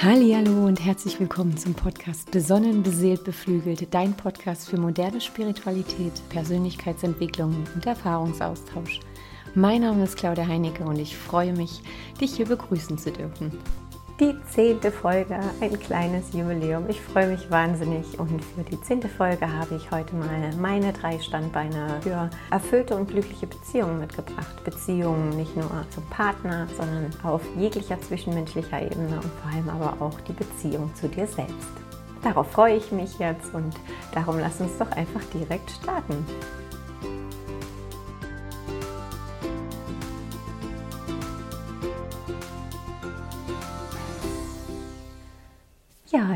Hallo und herzlich willkommen zum Podcast Besonnen, beseelt, beflügelt, dein Podcast für moderne Spiritualität, Persönlichkeitsentwicklung und Erfahrungsaustausch. Mein Name ist Claudia Heinecke und ich freue mich, dich hier begrüßen zu dürfen die zehnte Folge, ein kleines Jubiläum. Ich freue mich wahnsinnig und für die zehnte Folge habe ich heute mal meine drei Standbeine für erfüllte und glückliche Beziehungen mitgebracht. Beziehungen nicht nur zum Partner, sondern auf jeglicher zwischenmenschlicher Ebene und vor allem aber auch die Beziehung zu dir selbst. Darauf freue ich mich jetzt und darum lass uns doch einfach direkt starten.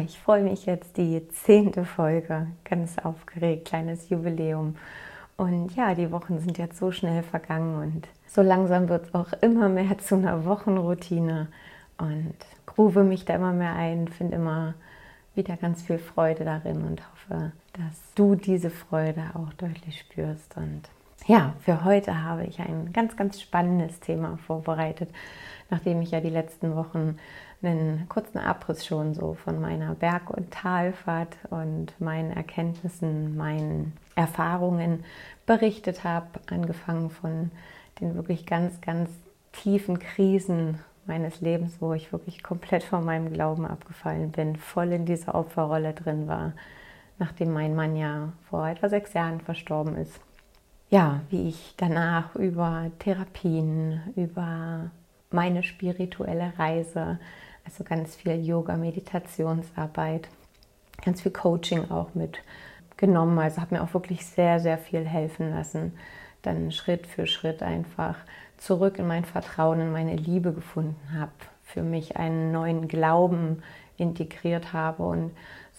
Ich freue mich jetzt die zehnte Folge. Ganz aufgeregt, kleines Jubiläum. Und ja, die Wochen sind jetzt so schnell vergangen und so langsam wird es auch immer mehr zu einer Wochenroutine. Und groove mich da immer mehr ein, finde immer wieder ganz viel Freude darin und hoffe, dass du diese Freude auch deutlich spürst. Und ja, für heute habe ich ein ganz, ganz spannendes Thema vorbereitet, nachdem ich ja die letzten Wochen einen kurzen Abriss schon so von meiner Berg- und Talfahrt und meinen Erkenntnissen, meinen Erfahrungen berichtet habe, angefangen von den wirklich ganz, ganz tiefen Krisen meines Lebens, wo ich wirklich komplett von meinem Glauben abgefallen bin, voll in dieser Opferrolle drin war, nachdem mein Mann ja vor etwa sechs Jahren verstorben ist. Ja, wie ich danach über Therapien, über meine spirituelle Reise, also ganz viel Yoga, Meditationsarbeit, ganz viel Coaching auch mitgenommen. Also habe mir auch wirklich sehr, sehr viel helfen lassen. Dann Schritt für Schritt einfach zurück in mein Vertrauen, in meine Liebe gefunden habe, für mich einen neuen Glauben integriert habe und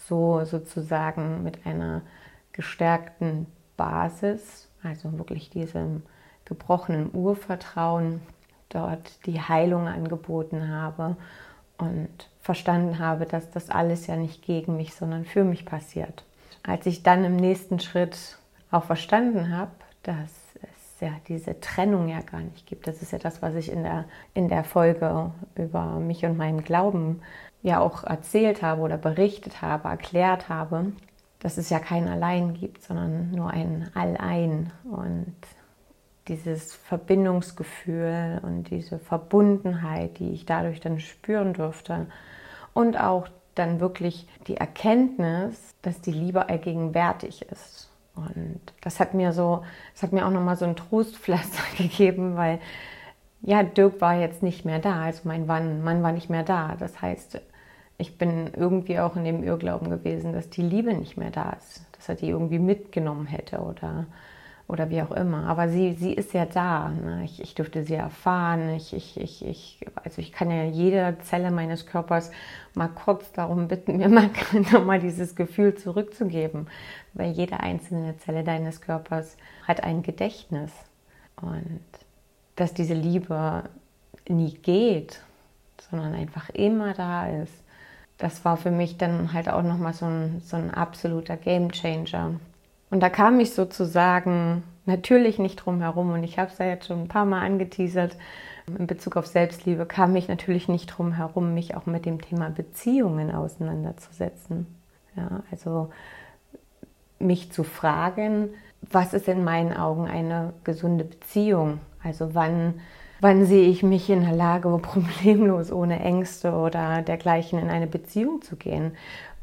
so sozusagen mit einer gestärkten Basis, also wirklich diesem gebrochenen Urvertrauen, dort die Heilung angeboten habe und verstanden habe, dass das alles ja nicht gegen mich, sondern für mich passiert. Als ich dann im nächsten Schritt auch verstanden habe, dass es ja diese Trennung ja gar nicht gibt, das ist ja das, was ich in der, in der Folge über mich und meinen Glauben ja auch erzählt habe oder berichtet habe, erklärt habe, dass es ja kein Allein gibt, sondern nur ein Allein. Und dieses Verbindungsgefühl und diese Verbundenheit, die ich dadurch dann spüren durfte und auch dann wirklich die Erkenntnis, dass die Liebe allgegenwärtig ist. Und das hat mir so, das hat mir auch nochmal so ein Trostpflaster gegeben, weil ja, Dirk war jetzt nicht mehr da, also mein Mann, Mann war nicht mehr da. Das heißt, ich bin irgendwie auch in dem Irrglauben gewesen, dass die Liebe nicht mehr da ist, dass er die irgendwie mitgenommen hätte oder oder wie auch immer. Aber sie, sie ist ja da. Ne? Ich, ich durfte sie erfahren. Ich, ich, ich, ich, also ich kann ja jede Zelle meines Körpers mal kurz darum bitten, mir mal nochmal dieses Gefühl zurückzugeben. Weil jede einzelne Zelle deines Körpers hat ein Gedächtnis. Und dass diese Liebe nie geht, sondern einfach immer da ist. Das war für mich dann halt auch nochmal so ein, so ein absoluter Game Changer. Und da kam ich sozusagen natürlich nicht drum herum und ich habe es ja jetzt schon ein paar Mal angeteasert. In Bezug auf Selbstliebe kam ich natürlich nicht drum herum, mich auch mit dem Thema Beziehungen auseinanderzusetzen. Ja, also mich zu fragen, was ist in meinen Augen eine gesunde Beziehung? Also wann, wann sehe ich mich in der Lage, problemlos ohne Ängste oder dergleichen in eine Beziehung zu gehen?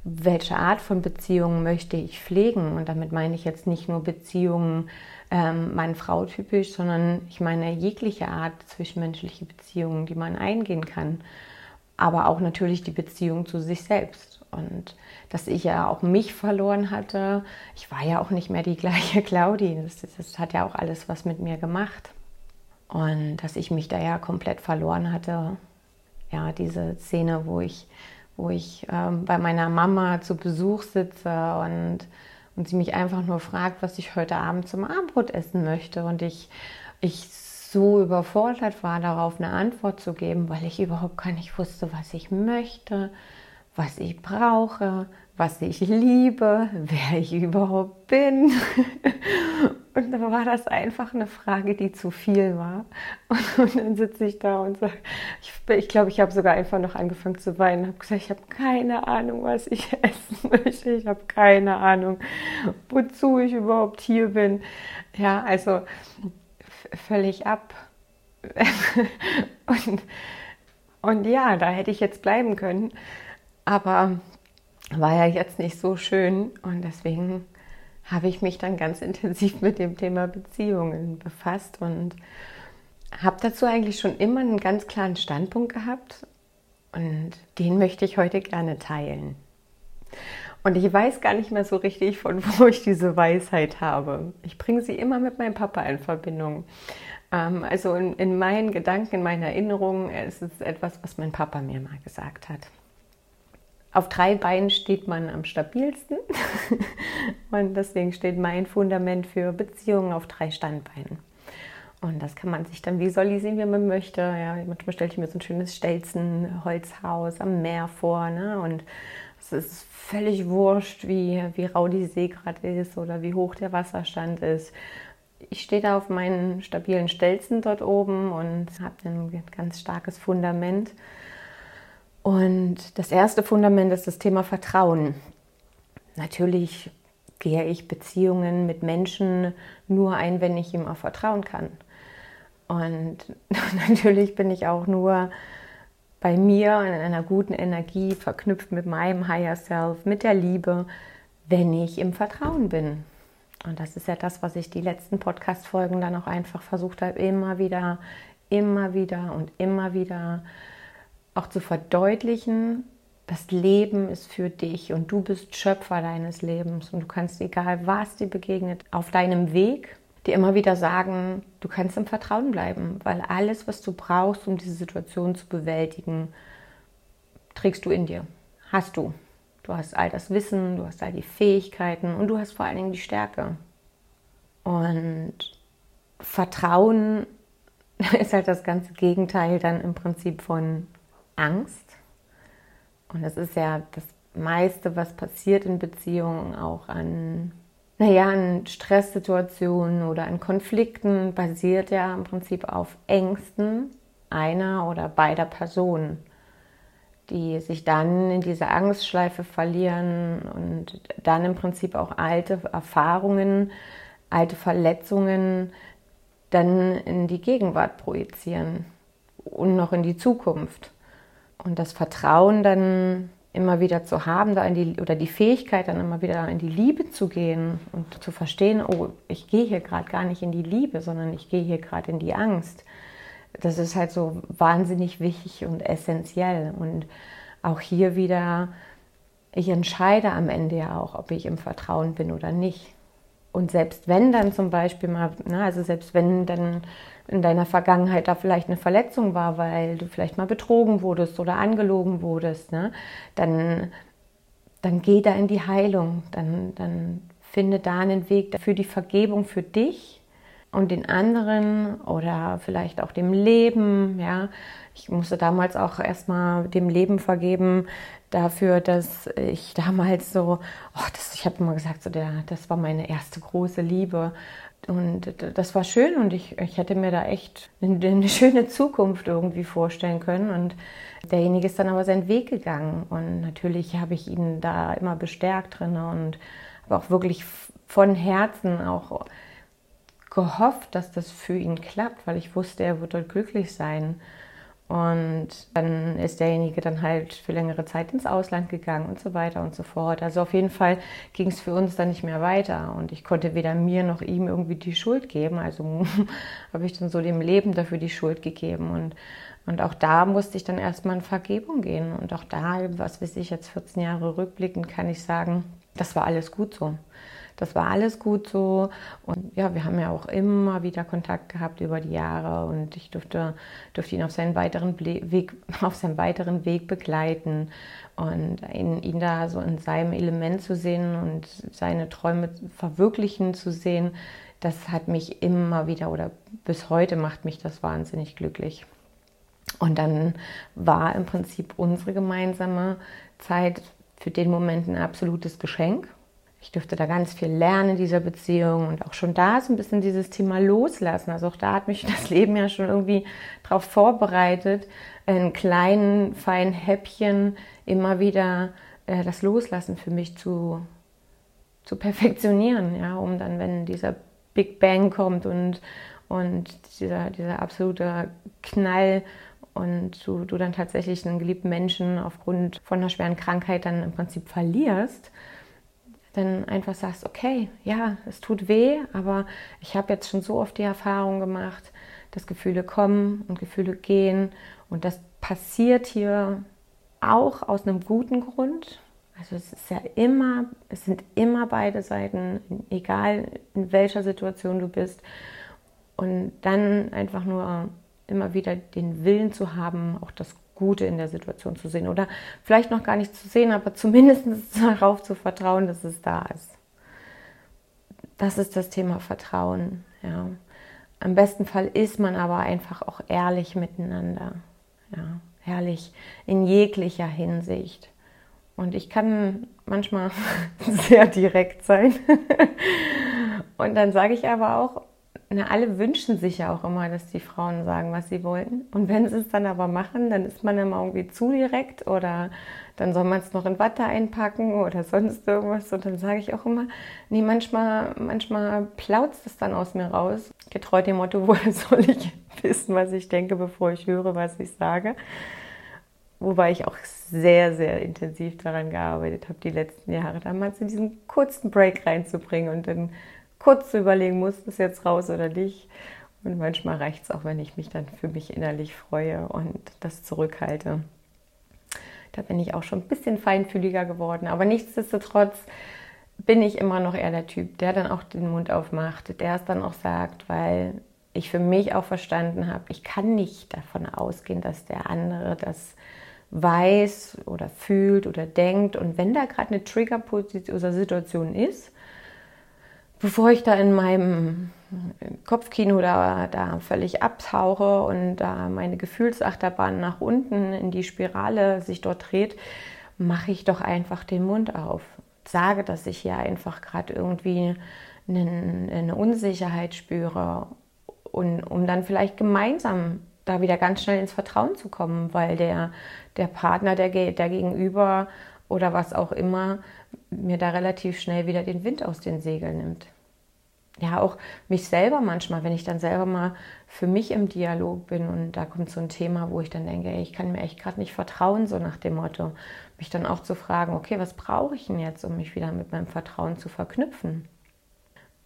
Welche Art von Beziehungen möchte ich pflegen. Und damit meine ich jetzt nicht nur Beziehungen ähm, Mann-Frau typisch, sondern ich meine jegliche Art zwischenmenschliche Beziehungen, die man eingehen kann. Aber auch natürlich die Beziehung zu sich selbst. Und dass ich ja auch mich verloren hatte. Ich war ja auch nicht mehr die gleiche Claudi. Das, das hat ja auch alles was mit mir gemacht. Und dass ich mich da ja komplett verloren hatte. Ja, diese Szene, wo ich wo ich ähm, bei meiner Mama zu Besuch sitze und, und sie mich einfach nur fragt, was ich heute Abend zum Abendbrot essen möchte. Und ich, ich so überfordert war, darauf eine Antwort zu geben, weil ich überhaupt gar nicht wusste, was ich möchte, was ich brauche, was ich liebe, wer ich überhaupt bin. Und dann war das einfach eine Frage, die zu viel war. Und, dann sitze ich da und sage, ich glaube, ich, glaub, ich habe sogar einfach noch angefangen zu weinen. habe gesagt, ich habe keine Ahnung, was ich essen möchte. Ich habe keine Ahnung, wozu ich überhaupt hier bin. Ja, also völlig ab. und, und ja, da hätte ich jetzt bleiben können. Aber war ja jetzt nicht so schön und deswegen habe ich mich dann ganz intensiv mit dem Thema Beziehungen befasst und habe dazu eigentlich schon immer einen ganz klaren Standpunkt gehabt und den möchte ich heute gerne teilen. Und ich weiß gar nicht mehr so richtig, von wo ich diese Weisheit habe. Ich bringe sie immer mit meinem Papa in Verbindung. Ähm, also in, in meinen Gedanken, in meinen Erinnerungen ist es etwas, was mein Papa mir mal gesagt hat auf drei Beinen steht man am stabilsten. und deswegen steht mein Fundament für Beziehungen auf drei Standbeinen. Und das kann man sich dann visualisieren, wie man möchte. Ja, manchmal stelle ich mir so ein schönes Stelzen-Holzhaus am Meer vor. Ne? Und es ist völlig wurscht, wie, wie rau die See gerade ist oder wie hoch der Wasserstand ist. Ich stehe da auf meinen stabilen Stelzen dort oben und habe ein ganz starkes Fundament. Und das erste Fundament ist das Thema Vertrauen. Natürlich gehe ich Beziehungen mit Menschen nur ein, wenn ich ihm auch vertrauen kann. Und natürlich bin ich auch nur bei mir in einer guten Energie verknüpft mit meinem Higher Self, mit der Liebe, wenn ich im Vertrauen bin. Und das ist ja das, was ich die letzten Podcast-Folgen dann auch einfach versucht habe, immer wieder, immer wieder und immer wieder auch zu verdeutlichen, das Leben ist für dich und du bist Schöpfer deines Lebens und du kannst, egal was dir begegnet, auf deinem Weg dir immer wieder sagen, du kannst im Vertrauen bleiben, weil alles, was du brauchst, um diese Situation zu bewältigen, trägst du in dir. Hast du. Du hast all das Wissen, du hast all die Fähigkeiten und du hast vor allen Dingen die Stärke. Und Vertrauen ist halt das ganze Gegenteil dann im Prinzip von Angst. Und das ist ja das meiste, was passiert in Beziehungen, auch an, naja, an Stresssituationen oder an Konflikten, basiert ja im Prinzip auf Ängsten einer oder beider Personen, die sich dann in diese Angstschleife verlieren und dann im Prinzip auch alte Erfahrungen, alte Verletzungen dann in die Gegenwart projizieren und noch in die Zukunft. Und das Vertrauen dann immer wieder zu haben, da in die, oder die Fähigkeit dann immer wieder in die Liebe zu gehen und zu verstehen, oh, ich gehe hier gerade gar nicht in die Liebe, sondern ich gehe hier gerade in die Angst. Das ist halt so wahnsinnig wichtig und essentiell. Und auch hier wieder, ich entscheide am Ende ja auch, ob ich im Vertrauen bin oder nicht. Und selbst wenn dann zum Beispiel mal, na, also selbst wenn dann in deiner Vergangenheit da vielleicht eine Verletzung war, weil du vielleicht mal betrogen wurdest oder angelogen wurdest, ne, dann, dann geh da in die Heilung, dann, dann finde da einen Weg für die Vergebung für dich und den anderen oder vielleicht auch dem Leben. Ja, ich musste damals auch erstmal dem Leben vergeben dafür, dass ich damals so, oh, das, ich habe immer gesagt, so der, das war meine erste große Liebe. Und das war schön und ich, ich hätte mir da echt eine, eine schöne Zukunft irgendwie vorstellen können. Und derjenige ist dann aber seinen Weg gegangen. Und natürlich habe ich ihn da immer bestärkt drin und habe auch wirklich von Herzen auch gehofft, dass das für ihn klappt, weil ich wusste, er wird dort glücklich sein. Und dann ist derjenige dann halt für längere Zeit ins Ausland gegangen und so weiter und so fort. Also auf jeden Fall ging es für uns dann nicht mehr weiter. Und ich konnte weder mir noch ihm irgendwie die Schuld geben. Also habe ich dann so dem Leben dafür die Schuld gegeben. Und, und auch da musste ich dann erstmal in Vergebung gehen. Und auch da, was weiß ich, jetzt 14 Jahre rückblickend, kann ich sagen, das war alles gut so. Das war alles gut so. Und ja, wir haben ja auch immer wieder Kontakt gehabt über die Jahre und ich durfte, durfte ihn auf seinen weiteren Weg, auf seinem weiteren Weg begleiten und ihn, ihn da so in seinem Element zu sehen und seine Träume verwirklichen zu sehen, das hat mich immer wieder oder bis heute macht mich das wahnsinnig glücklich. Und dann war im Prinzip unsere gemeinsame Zeit für den Moment ein absolutes Geschenk. Ich dürfte da ganz viel lernen in dieser Beziehung und auch schon da ist ein bisschen dieses Thema Loslassen. Also auch da hat mich das Leben ja schon irgendwie darauf vorbereitet, in kleinen, feinen Häppchen immer wieder äh, das Loslassen für mich zu, zu perfektionieren, ja, um dann, wenn dieser Big Bang kommt und, und dieser, dieser absolute Knall und du, du dann tatsächlich einen geliebten Menschen aufgrund von einer schweren Krankheit dann im Prinzip verlierst, dann einfach sagst, okay, ja, es tut weh, aber ich habe jetzt schon so oft die Erfahrung gemacht, dass Gefühle kommen und Gefühle gehen und das passiert hier auch aus einem guten Grund. Also es ist ja immer, es sind immer beide Seiten, egal in welcher Situation du bist. Und dann einfach nur immer wieder den Willen zu haben, auch das Gute in der Situation zu sehen. Oder vielleicht noch gar nicht zu sehen, aber zumindest darauf zu vertrauen, dass es da ist. Das ist das Thema Vertrauen. Ja. Am besten Fall ist man aber einfach auch ehrlich miteinander. Ja, ehrlich in jeglicher Hinsicht. Und ich kann manchmal sehr direkt sein. Und dann sage ich aber auch, na, alle wünschen sich ja auch immer, dass die Frauen sagen, was sie wollten. Und wenn sie es dann aber machen, dann ist man immer irgendwie zu direkt oder dann soll man es noch in Watte einpacken oder sonst irgendwas. Und dann sage ich auch immer, nee, manchmal, manchmal plautzt es dann aus mir raus. Getreu dem Motto, woher soll ich wissen, was ich denke, bevor ich höre, was ich sage. Wobei ich auch sehr, sehr intensiv daran gearbeitet habe, die letzten Jahre damals in diesen kurzen Break reinzubringen und dann kurz zu überlegen, muss das jetzt raus oder nicht. Und manchmal reicht es auch, wenn ich mich dann für mich innerlich freue und das zurückhalte. Da bin ich auch schon ein bisschen feinfühliger geworden. Aber nichtsdestotrotz bin ich immer noch eher der Typ, der dann auch den Mund aufmacht, der es dann auch sagt, weil ich für mich auch verstanden habe, ich kann nicht davon ausgehen, dass der andere das weiß oder fühlt oder denkt. Und wenn da gerade eine Triggerposition oder Situation ist, bevor ich da in meinem Kopfkino da, da völlig abtauche und da meine Gefühlsachterbahn nach unten in die Spirale sich dort dreht, mache ich doch einfach den Mund auf. Sage, dass ich hier einfach gerade irgendwie eine, Unsicherheit spüre und um dann vielleicht gemeinsam da wieder ganz schnell ins Vertrauen zu kommen, weil der, der Partner, der, der Gegenüber oder was auch immer mir da relativ schnell wieder den Wind aus den Segeln nimmt. Ja, auch mich selber manchmal, wenn ich dann selber mal für mich im Dialog bin und da kommt so ein Thema, wo ich dann denke, ey, ich kann mir echt gerade nicht vertrauen, so nach dem Motto, mich dann auch zu fragen, okay, was brauche ich denn jetzt, um mich wieder mit meinem Vertrauen zu verknüpfen?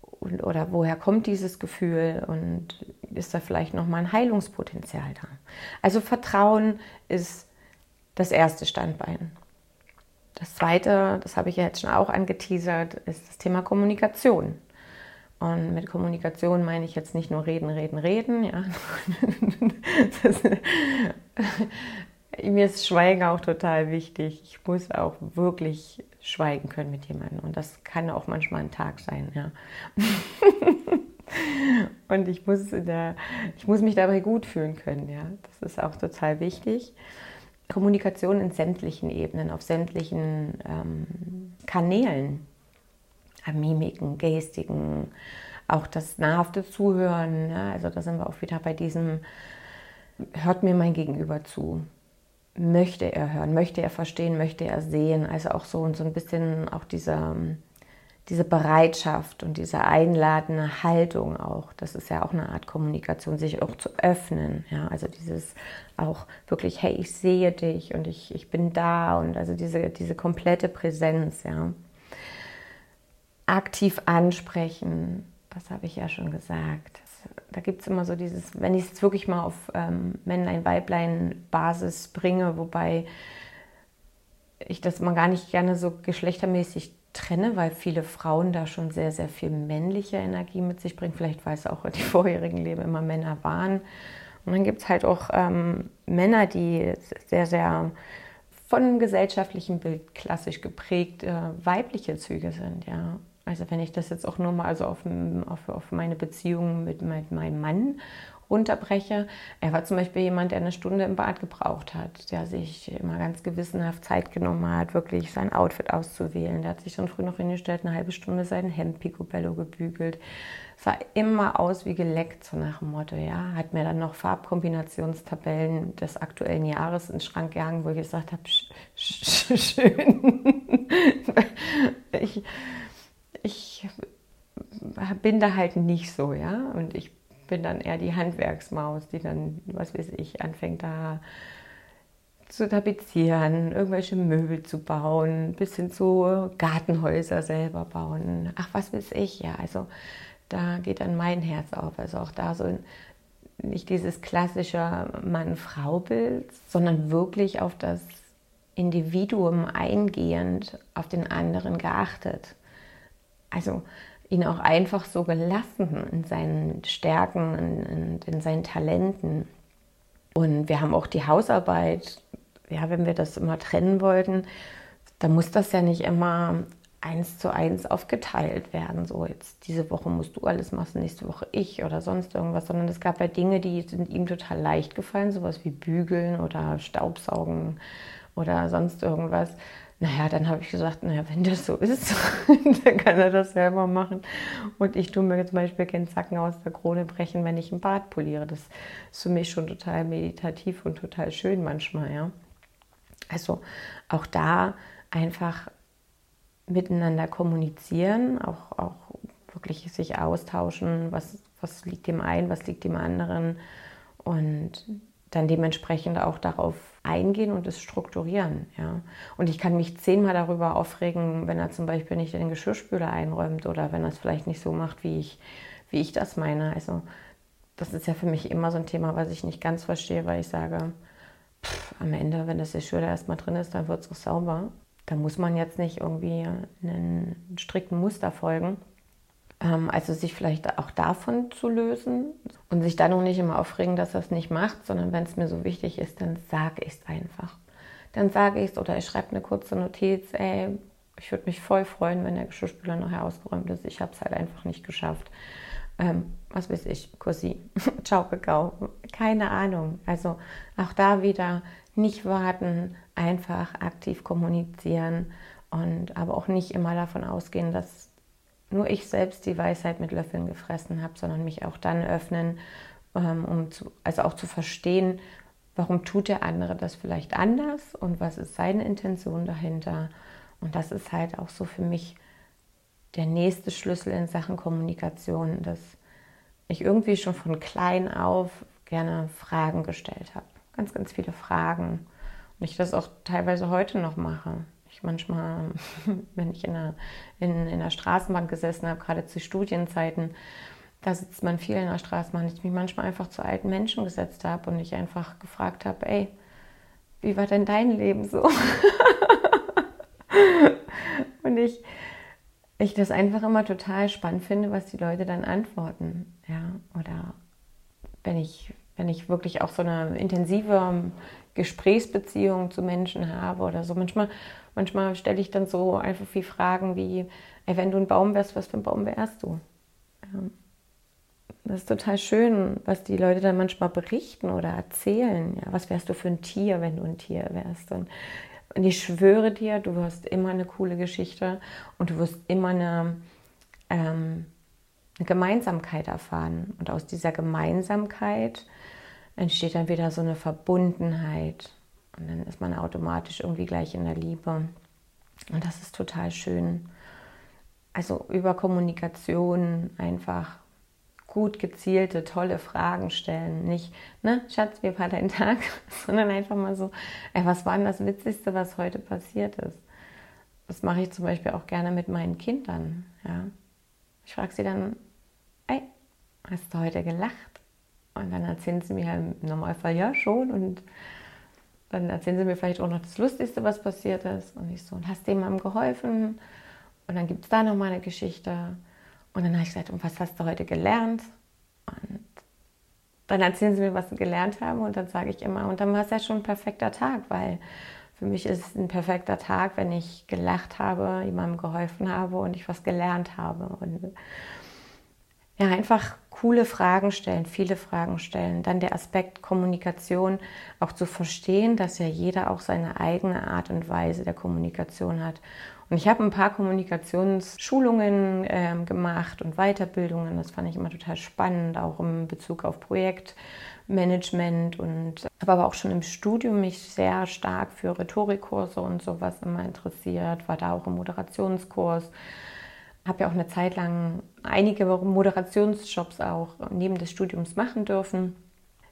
Und, oder woher kommt dieses Gefühl und ist da vielleicht nochmal ein Heilungspotenzial da? Also Vertrauen ist das erste Standbein. Das zweite, das habe ich ja jetzt schon auch angeteasert, ist das Thema Kommunikation. Und mit Kommunikation meine ich jetzt nicht nur reden, reden, reden. Ja. Mir ist Schweigen auch total wichtig. Ich muss auch wirklich schweigen können mit jemandem. Und das kann auch manchmal ein Tag sein. Ja. Und ich muss, der, ich muss mich dabei gut fühlen können. Ja. Das ist auch total wichtig. Kommunikation in sämtlichen Ebenen, auf sämtlichen ähm, Kanälen, äh, Mimiken, Gestiken, auch das nahrhafte Zuhören. Ja. Also da sind wir auch wieder bei diesem, hört mir mein Gegenüber zu. Möchte er hören, möchte er verstehen, möchte er sehen. Also auch so und so ein bisschen auch dieser diese Bereitschaft und diese einladende Haltung auch, das ist ja auch eine Art Kommunikation, sich auch zu öffnen. Ja, also dieses auch wirklich, hey, ich sehe dich und ich, ich bin da und also diese, diese komplette Präsenz, ja. Aktiv ansprechen, das habe ich ja schon gesagt. Da gibt es immer so dieses, wenn ich es wirklich mal auf ähm, Männlein-Weiblein-Basis bringe, wobei ich das mal gar nicht gerne so geschlechtermäßig trenne, weil viele Frauen da schon sehr, sehr viel männliche Energie mit sich bringen. Vielleicht weil es auch in die vorherigen Leben immer Männer waren. Und dann gibt es halt auch ähm, Männer, die sehr, sehr von gesellschaftlichem Bild klassisch geprägt äh, weibliche Züge sind, ja. Also wenn ich das jetzt auch nur mal also auf, auf, auf meine Beziehung mit, mit meinem Mann runterbreche. Er war zum Beispiel jemand, der eine Stunde im Bad gebraucht hat, der sich immer ganz gewissenhaft Zeit genommen hat, wirklich sein Outfit auszuwählen. Der hat sich dann früh noch hingestellt, eine halbe Stunde sein Hemd picobello gebügelt. Sah immer aus wie geleckt, so nach dem Motto, ja. Hat mir dann noch Farbkombinationstabellen des aktuellen Jahres ins Schrank gehangen, wo ich gesagt habe, schön. ich, ich bin da halt nicht so, ja. Und ich bin dann eher die Handwerksmaus, die dann, was weiß ich, anfängt da zu tapezieren, irgendwelche Möbel zu bauen, bis hin zu Gartenhäuser selber bauen. Ach, was weiß ich, ja. Also da geht dann mein Herz auf. Also auch da so nicht dieses klassische Mann-Frau-Bild, sondern wirklich auf das Individuum eingehend, auf den anderen geachtet. Also ihn auch einfach so gelassen in seinen Stärken und in, in seinen Talenten. Und wir haben auch die Hausarbeit, ja, wenn wir das immer trennen wollten, dann muss das ja nicht immer eins zu eins aufgeteilt werden. So jetzt diese Woche musst du alles machen, nächste Woche ich oder sonst irgendwas, sondern es gab ja Dinge, die sind ihm total leicht gefallen, sowas wie Bügeln oder Staubsaugen oder sonst irgendwas. Naja, dann habe ich gesagt, naja, wenn das so ist, dann kann er das selber machen. Und ich tue mir zum Beispiel keinen Zacken aus der Krone brechen, wenn ich ein Bad poliere. Das ist für mich schon total meditativ und total schön manchmal, ja. Also auch da einfach miteinander kommunizieren, auch, auch wirklich sich austauschen, was, was liegt dem einen, was liegt dem anderen und dann dementsprechend auch darauf eingehen und es strukturieren. Ja. Und ich kann mich zehnmal darüber aufregen, wenn er zum Beispiel nicht den Geschirrspüler einräumt oder wenn er es vielleicht nicht so macht, wie ich, wie ich das meine. Also das ist ja für mich immer so ein Thema, was ich nicht ganz verstehe, weil ich sage, pff, am Ende, wenn das Geschirr da erstmal drin ist, dann wird es auch sauber. Da muss man jetzt nicht irgendwie einen strikten Muster folgen. Ähm, also sich vielleicht auch davon zu lösen und sich dann auch nicht immer aufregen, dass er es nicht macht, sondern wenn es mir so wichtig ist, dann sage ich es einfach. Dann sage ich es oder ich schreibe eine kurze Notiz, ey, ich würde mich voll freuen, wenn der Geschirrspüler nachher ausgeräumt ist. Ich habe es halt einfach nicht geschafft. Ähm, was weiß ich, Kussi, ciao Kakao, keine Ahnung. Also auch da wieder nicht warten, einfach aktiv kommunizieren und aber auch nicht immer davon ausgehen, dass nur ich selbst die Weisheit mit Löffeln gefressen habe, sondern mich auch dann öffnen, ähm, um zu, also auch zu verstehen, warum tut der andere das vielleicht anders und was ist seine Intention dahinter. Und das ist halt auch so für mich der nächste Schlüssel in Sachen Kommunikation, dass ich irgendwie schon von klein auf gerne Fragen gestellt habe. Ganz, ganz viele Fragen. Und ich das auch teilweise heute noch mache manchmal, wenn ich in der, in, in der Straßenbahn gesessen habe, gerade zu Studienzeiten, da sitzt man viel in der Straßenbahn, ich mich manchmal einfach zu alten Menschen gesetzt habe und ich einfach gefragt habe, ey, wie war denn dein Leben so? und ich, ich das einfach immer total spannend finde, was die Leute dann antworten. Ja, oder wenn ich, wenn ich wirklich auch so eine intensive Gesprächsbeziehung zu Menschen habe oder so. Manchmal, manchmal stelle ich dann so einfach wie Fragen wie, ey, wenn du ein Baum wärst, was für ein Baum wärst du? Das ist total schön, was die Leute dann manchmal berichten oder erzählen. Ja, was wärst du für ein Tier, wenn du ein Tier wärst? Und, und ich schwöre dir, du wirst immer eine coole Geschichte und du wirst immer eine, ähm, eine Gemeinsamkeit erfahren. Und aus dieser Gemeinsamkeit entsteht dann wieder so eine Verbundenheit und dann ist man automatisch irgendwie gleich in der Liebe. Und das ist total schön. Also über Kommunikation einfach gut gezielte, tolle Fragen stellen. Nicht, ne, Schatz, wie war dein Tag? Sondern einfach mal so, ey, was war denn das Witzigste, was heute passiert ist? Das mache ich zum Beispiel auch gerne mit meinen Kindern. Ja. Ich frage sie dann, ey, hast du heute gelacht? Und dann erzählen sie mir im Normalfall ja schon. Und dann erzählen sie mir vielleicht auch noch das Lustigste, was passiert ist. Und ich so, und hast du jemandem geholfen? Und dann gibt es da nochmal eine Geschichte. Und dann habe ich gesagt, und was hast du heute gelernt? Und dann erzählen sie mir, was sie gelernt haben. Und dann sage ich immer, und dann war es ja schon ein perfekter Tag, weil für mich ist es ein perfekter Tag, wenn ich gelacht habe, jemandem geholfen habe und ich was gelernt habe. Und ja, einfach coole Fragen stellen, viele Fragen stellen. Dann der Aspekt Kommunikation, auch zu verstehen, dass ja jeder auch seine eigene Art und Weise der Kommunikation hat. Und ich habe ein paar Kommunikationsschulungen äh, gemacht und Weiterbildungen. Das fand ich immer total spannend, auch im Bezug auf Projektmanagement und habe aber auch schon im Studium mich sehr stark für Rhetorikkurse und sowas immer interessiert, war da auch im Moderationskurs habe ja auch eine Zeit lang einige Moderationsjobs auch neben des Studiums machen dürfen.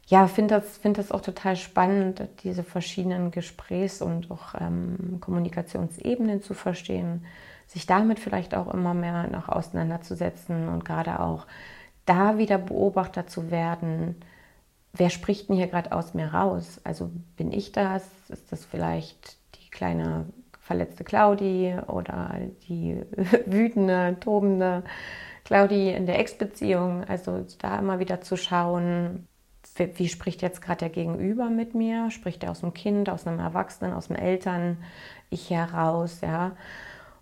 Ja, finde das, find das auch total spannend, diese verschiedenen Gesprächs- und auch ähm, Kommunikationsebenen zu verstehen, sich damit vielleicht auch immer mehr noch auseinanderzusetzen und gerade auch da wieder Beobachter zu werden. Wer spricht denn hier gerade aus mir raus? Also bin ich das? Ist das vielleicht die kleine verletzte Claudi oder die wütende, tobende Claudi in der Ex-Beziehung. Also da immer wieder zu schauen, wie, wie spricht jetzt gerade der Gegenüber mit mir? Spricht er aus dem Kind, aus einem Erwachsenen, aus dem Eltern, ich heraus, ja.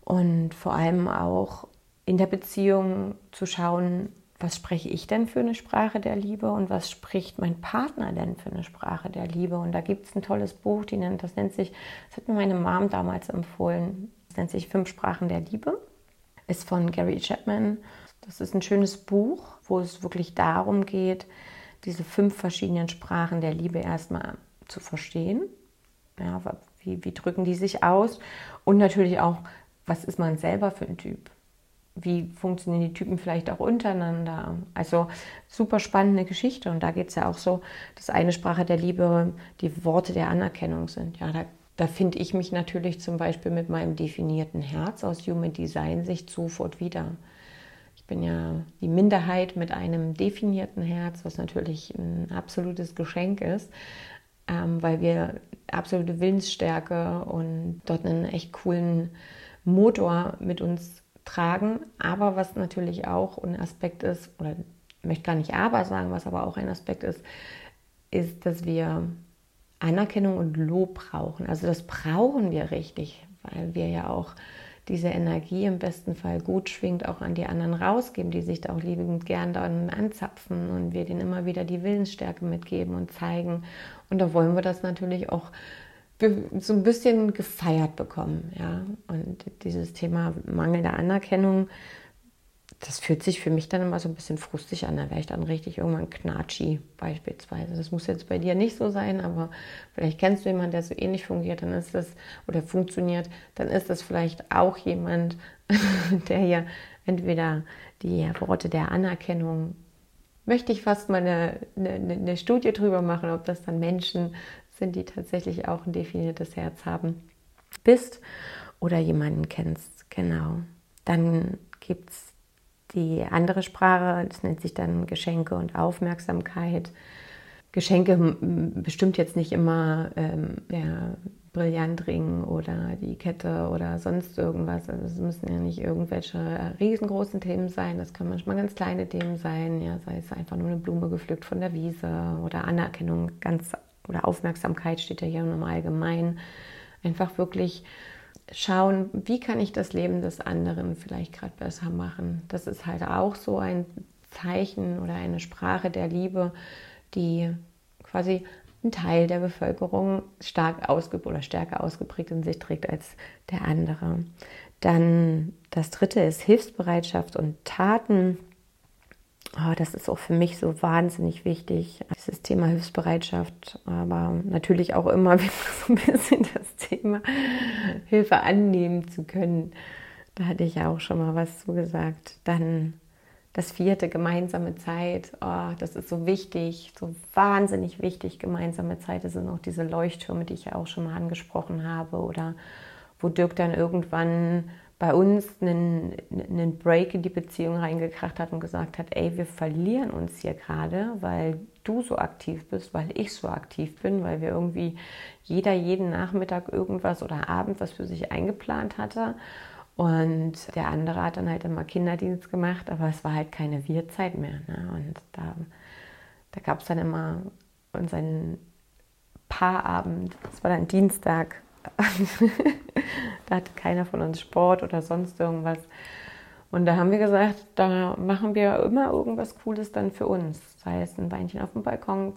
Und vor allem auch in der Beziehung zu schauen, was spreche ich denn für eine Sprache der Liebe und was spricht mein Partner denn für eine Sprache der Liebe? Und da gibt es ein tolles Buch, die nennt, das nennt sich, das hat mir meine Mom damals empfohlen, das nennt sich Fünf Sprachen der Liebe, ist von Gary Chapman. Das ist ein schönes Buch, wo es wirklich darum geht, diese fünf verschiedenen Sprachen der Liebe erstmal zu verstehen. Ja, wie, wie drücken die sich aus? Und natürlich auch, was ist man selber für ein Typ? wie funktionieren die Typen vielleicht auch untereinander. Also super spannende Geschichte. Und da geht es ja auch so, dass eine Sprache der Liebe die Worte der Anerkennung sind. Ja, da, da finde ich mich natürlich zum Beispiel mit meinem definierten Herz aus Human Design Sicht sofort wieder. Bin ja die Minderheit mit einem definierten Herz, was natürlich ein absolutes Geschenk ist, ähm, weil wir absolute Willensstärke und dort einen echt coolen Motor mit uns tragen. Aber was natürlich auch ein Aspekt ist, oder ich möchte gar nicht aber sagen, was aber auch ein Aspekt ist, ist, dass wir Anerkennung und Lob brauchen. Also das brauchen wir richtig, weil wir ja auch diese Energie im besten Fall gut schwingt, auch an die anderen rausgeben, die sich da auch liebend gern dann anzapfen und wir denen immer wieder die Willensstärke mitgeben und zeigen. Und da wollen wir das natürlich auch so ein bisschen gefeiert bekommen. Ja? Und dieses Thema mangelnde Anerkennung, das fühlt sich für mich dann immer so ein bisschen frustig an. Da wäre ich dann richtig irgendwann knatschi beispielsweise. Das muss jetzt bei dir nicht so sein, aber vielleicht kennst du jemanden, der so ähnlich fungiert, dann ist das oder funktioniert, dann ist das vielleicht auch jemand, der hier entweder die Worte der Anerkennung möchte ich fast mal eine, eine, eine, Studie drüber machen, ob das dann Menschen sind, die tatsächlich auch ein definiertes Herz haben, bist oder jemanden kennst. Genau. Dann gibt es die andere Sprache, das nennt sich dann Geschenke und Aufmerksamkeit. Geschenke bestimmt jetzt nicht immer ähm, der Brillantring oder die Kette oder sonst irgendwas. Also es müssen ja nicht irgendwelche riesengroßen Themen sein. Das können manchmal ganz kleine Themen sein. Ja, sei es einfach nur eine Blume gepflückt von der Wiese oder Anerkennung ganz oder Aufmerksamkeit steht ja hier im Allgemeinen, einfach wirklich schauen, wie kann ich das Leben des anderen vielleicht gerade besser machen. Das ist halt auch so ein Zeichen oder eine Sprache der Liebe, die quasi ein Teil der Bevölkerung stark ausgeprägt oder stärker ausgeprägt in sich trägt als der andere. Dann das dritte ist Hilfsbereitschaft und Taten. Oh, das ist auch für mich so wahnsinnig wichtig, dieses Thema Hilfsbereitschaft, aber natürlich auch immer wieder so ein bisschen das Thema Hilfe annehmen zu können. Da hatte ich ja auch schon mal was zu gesagt. Dann das vierte, gemeinsame Zeit. Oh, das ist so wichtig, so wahnsinnig wichtig, gemeinsame Zeit. Das sind auch diese Leuchttürme, die ich ja auch schon mal angesprochen habe. Oder wo Dirk dann irgendwann bei uns einen, einen Break in die Beziehung reingekracht hat und gesagt hat, ey, wir verlieren uns hier gerade, weil du so aktiv bist, weil ich so aktiv bin, weil wir irgendwie jeder jeden Nachmittag irgendwas oder Abend was für sich eingeplant hatte. Und der andere hat dann halt immer Kinderdienst gemacht, aber es war halt keine Wir-Zeit mehr. Ne? Und da, da gab es dann immer unseren Paarabend, das war dann Dienstag, da hatte keiner von uns Sport oder sonst irgendwas. Und da haben wir gesagt, da machen wir immer irgendwas Cooles dann für uns. Sei es ein Weinchen auf dem Balkon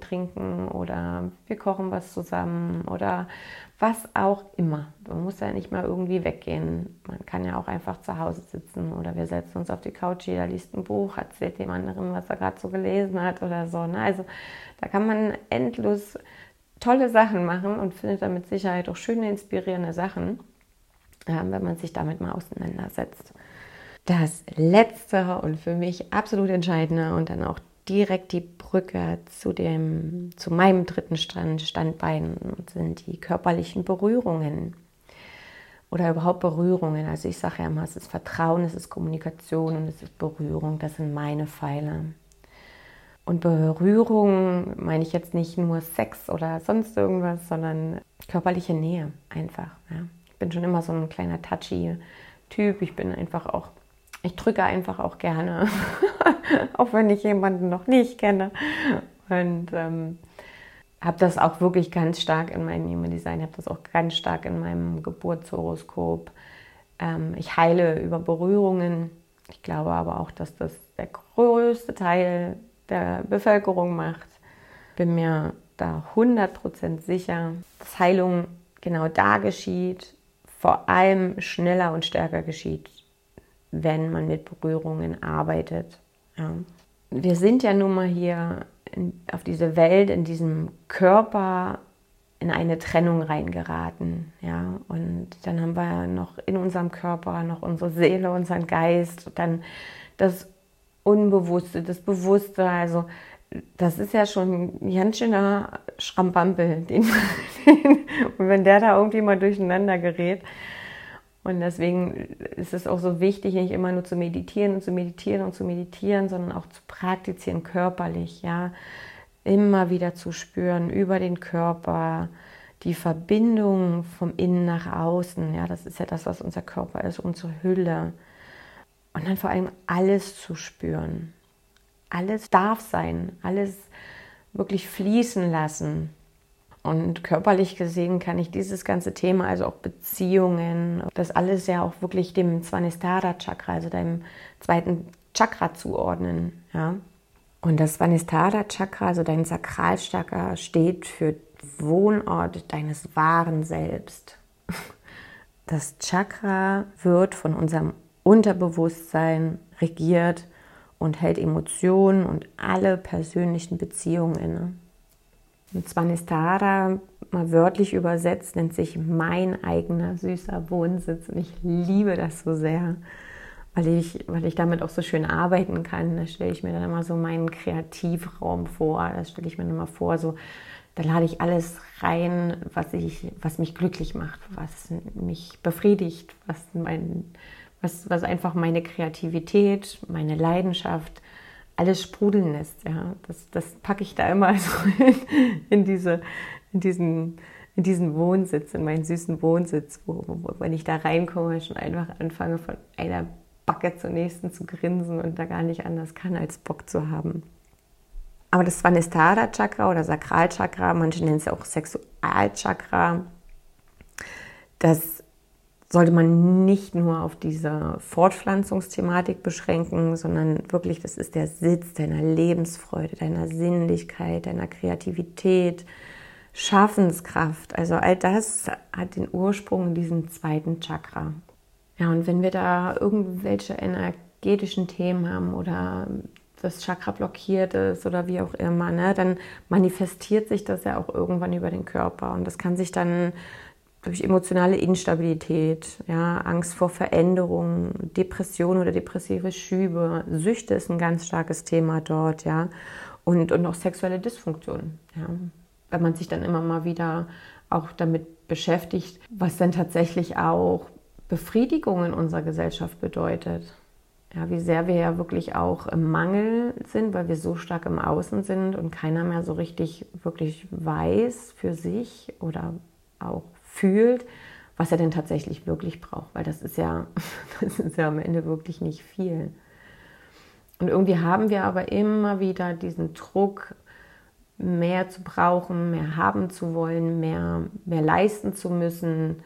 trinken oder wir kochen was zusammen oder was auch immer. Man muss ja nicht mal irgendwie weggehen. Man kann ja auch einfach zu Hause sitzen oder wir setzen uns auf die Couch, jeder liest ein Buch, erzählt dem anderen, was er gerade so gelesen hat oder so. Ne? Also da kann man endlos tolle Sachen machen und findet dann mit Sicherheit auch schöne, inspirierende Sachen, wenn man sich damit mal auseinandersetzt. Das letzte und für mich absolut entscheidende und dann auch direkt die Brücke zu, dem, zu meinem dritten Stand, Standbein sind die körperlichen Berührungen oder überhaupt Berührungen. Also ich sage ja immer, es ist Vertrauen, es ist Kommunikation und es ist Berührung. Das sind meine Pfeile. Und Berührung meine ich jetzt nicht nur Sex oder sonst irgendwas, sondern körperliche Nähe einfach. Ja. Ich bin schon immer so ein kleiner touchy Typ. Ich bin einfach auch ich drücke einfach auch gerne, auch wenn ich jemanden noch nicht kenne. Und ähm, habe das auch wirklich ganz stark in meinem Human Design, habe das auch ganz stark in meinem Geburtshoroskop. Ähm, ich heile über Berührungen. Ich glaube aber auch, dass das der größte Teil der Bevölkerung macht. Bin mir da 100% sicher, dass Heilung genau da geschieht, vor allem schneller und stärker geschieht wenn man mit Berührungen arbeitet. Ja. Wir sind ja nun mal hier in, auf diese Welt, in diesem Körper in eine Trennung reingeraten. Ja? Und dann haben wir noch in unserem Körper noch unsere Seele, unseren Geist, dann das Unbewusste, das Bewusste. Also das ist ja schon ein ganz schöner Schrampampel. Den, den, wenn der da irgendwie mal durcheinander gerät, und deswegen ist es auch so wichtig, nicht immer nur zu meditieren und zu meditieren und zu meditieren, sondern auch zu praktizieren körperlich, ja. Immer wieder zu spüren über den Körper, die Verbindung vom Innen nach Außen, ja, das ist ja das, was unser Körper ist, unsere Hülle. Und dann vor allem alles zu spüren. Alles darf sein, alles wirklich fließen lassen. Und körperlich gesehen kann ich dieses ganze Thema, also auch Beziehungen, das alles ja auch wirklich dem Svanistara Chakra, also deinem zweiten Chakra zuordnen. Ja? Und das Svanistara Chakra, also dein Sakralchakra, steht für Wohnort deines wahren Selbst. Das Chakra wird von unserem Unterbewusstsein regiert und hält Emotionen und alle persönlichen Beziehungen inne. Und Svanistara, mal wörtlich übersetzt, nennt sich mein eigener süßer Wohnsitz. Und ich liebe das so sehr, weil ich, weil ich damit auch so schön arbeiten kann. Da stelle ich mir dann immer so meinen Kreativraum vor. Da stelle ich mir dann immer vor, so, da lade ich alles rein, was, ich, was mich glücklich macht, was mich befriedigt, was, mein, was, was einfach meine Kreativität, meine Leidenschaft, alles sprudeln lässt. Ja. Das, das packe ich da immer so in, in, diese, in, diesen, in diesen Wohnsitz, in meinen süßen Wohnsitz, wo, wo, wenn ich da reinkomme, schon einfach anfange, von einer Backe zur nächsten zu grinsen und da gar nicht anders kann, als Bock zu haben. Aber das Svanistara Chakra oder Sakralchakra, manche nennen es auch Sexualchakra, das sollte man nicht nur auf diese Fortpflanzungsthematik beschränken, sondern wirklich, das ist der Sitz deiner Lebensfreude, deiner Sinnlichkeit, deiner Kreativität, Schaffenskraft. Also all das hat den Ursprung in diesem zweiten Chakra. Ja, und wenn wir da irgendwelche energetischen Themen haben oder das Chakra blockiert ist oder wie auch immer, ne, dann manifestiert sich das ja auch irgendwann über den Körper. Und das kann sich dann durch emotionale Instabilität, ja, Angst vor Veränderungen, Depression oder depressive Schübe, Süchte ist ein ganz starkes Thema dort, ja, und, und auch sexuelle Dysfunktion, ja. Wenn man sich dann immer mal wieder auch damit beschäftigt, was dann tatsächlich auch Befriedigung in unserer Gesellschaft bedeutet. Ja, wie sehr wir ja wirklich auch im Mangel sind, weil wir so stark im Außen sind und keiner mehr so richtig wirklich weiß für sich oder auch fühlt, was er denn tatsächlich wirklich braucht, weil das ist ja, das ist ja am Ende wirklich nicht viel. Und irgendwie haben wir aber immer wieder diesen Druck, mehr zu brauchen, mehr haben zu wollen, mehr, mehr leisten zu müssen.